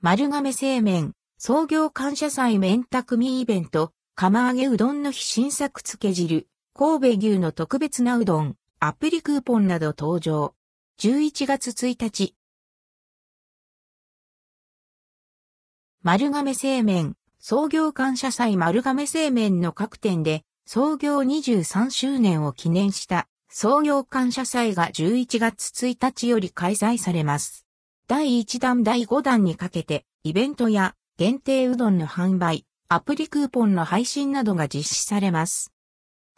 丸亀製麺、創業感謝祭麺匠イベント、釜揚げうどんの日新作つけ汁、神戸牛の特別なうどん、アプリクーポンなど登場。11月1日。丸亀製麺、創業感謝祭丸亀製麺の各店で創業23周年を記念した創業感謝祭が11月1日より開催されます。第1弾第5弾にかけてイベントや限定うどんの販売、アプリクーポンの配信などが実施されます。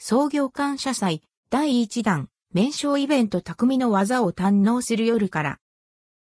創業感謝祭第1弾麺匠イベント匠の技を堪能する夜から。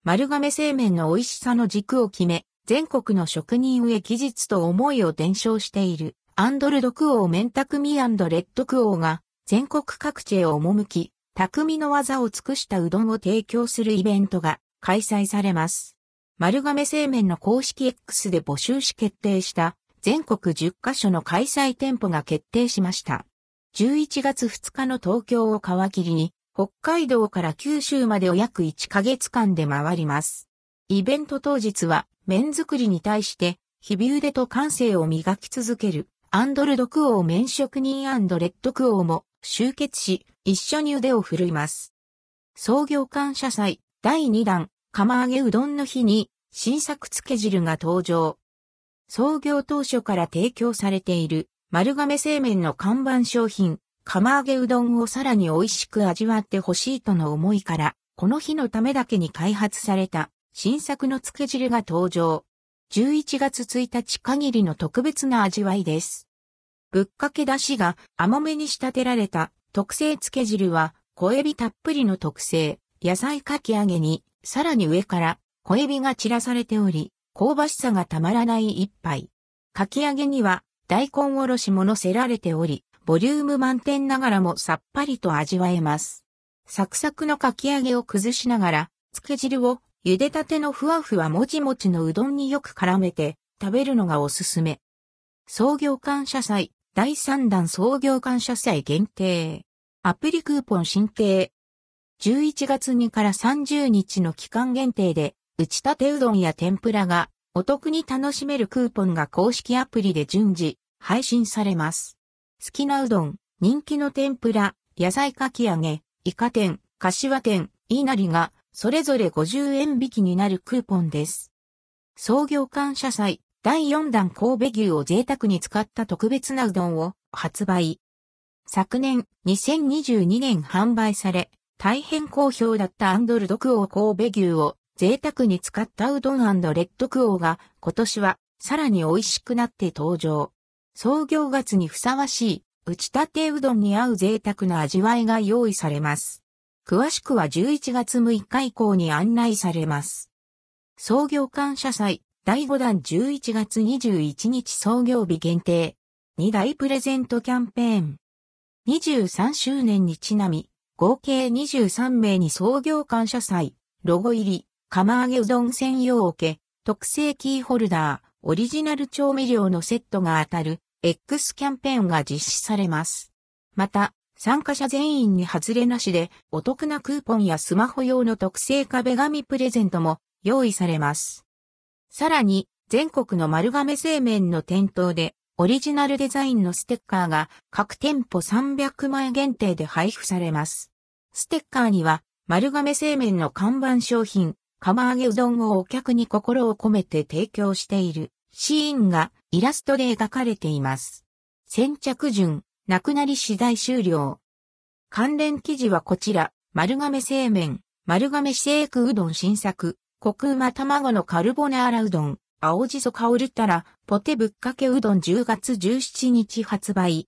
丸亀製麺の美味しさの軸を決め、全国の職人へ技術と思いを伝承している、アンドルドクオーメンタクミレッドクオーが、全国各地へ赴き、匠の技を尽くしたうどんを提供するイベントが開催されます。丸亀製麺の公式 X で募集し決定した全国10カ所の開催店舗が決定しました。11月2日の東京を皮切りに、北海道から九州までを約1ヶ月間で回ります。イベント当日は、麺作りに対して、日々腕と感性を磨き続ける、アンドルドクオー麺職人レッドクオーも集結し、一緒に腕を振るいます。創業感謝祭第2弾、釜揚げうどんの日に、新作つけ汁が登場。創業当初から提供されている丸亀製麺の看板商品、釜揚げうどんをさらに美味しく味わってほしいとの思いから、この日のためだけに開発された新作のつけ汁が登場。11月1日限りの特別な味わいです。ぶっかけだしが甘めに仕立てられた特製つけ汁は小エビたっぷりの特製野菜かき揚げにさらに上から小エビが散らされており香ばしさがたまらない一杯。かき揚げには大根おろしも乗せられており、ボリューム満点ながらもさっぱりと味わえます。サクサクのかき揚げを崩しながら、つけ汁を茹でたてのふわふわもちもちのうどんによく絡めて食べるのがおすすめ。創業感謝祭、第3弾創業感謝祭限定。アプリクーポン申請。11月2から30日の期間限定で、打ちたてうどんや天ぷらがお得に楽しめるクーポンが公式アプリで順次配信されます。好きなうどん、人気の天ぷら、野菜かき揚げ、イカ天、柏天、イナリがそれぞれ50円引きになるクーポンです。創業感謝祭第4弾神戸牛を贅沢に使った特別なうどんを発売。昨年2022年販売され、大変好評だったアンドルドクオー神戸牛を贅沢に使ったうどんレッドクオーが今年はさらに美味しくなって登場。創業月にふさわしい打ち立てうどんに合う贅沢な味わいが用意されます。詳しくは11月6日以降に案内されます。創業感謝祭第5弾11月21日創業日限定2大プレゼントキャンペーン23周年にちなみ合計23名に創業感謝祭ロゴ入り釜揚げうどん専用桶、特製キーホルダー、オリジナル調味料のセットが当たる X キャンペーンが実施されます。また、参加者全員に外れなしでお得なクーポンやスマホ用の特製壁紙プレゼントも用意されます。さらに、全国の丸亀製麺の店頭でオリジナルデザインのステッカーが各店舗300枚限定で配布されます。ステッカーには丸亀製麺の看板商品、釜揚げうどんをお客に心を込めて提供しているシーンがイラストで描かれています。先着順、なくなり次第終了。関連記事はこちら、丸亀製麺、丸亀シェイクうどん新作、コクうま卵のカルボナーラうどん、青じそ香るたら、ポテぶっかけうどん10月17日発売。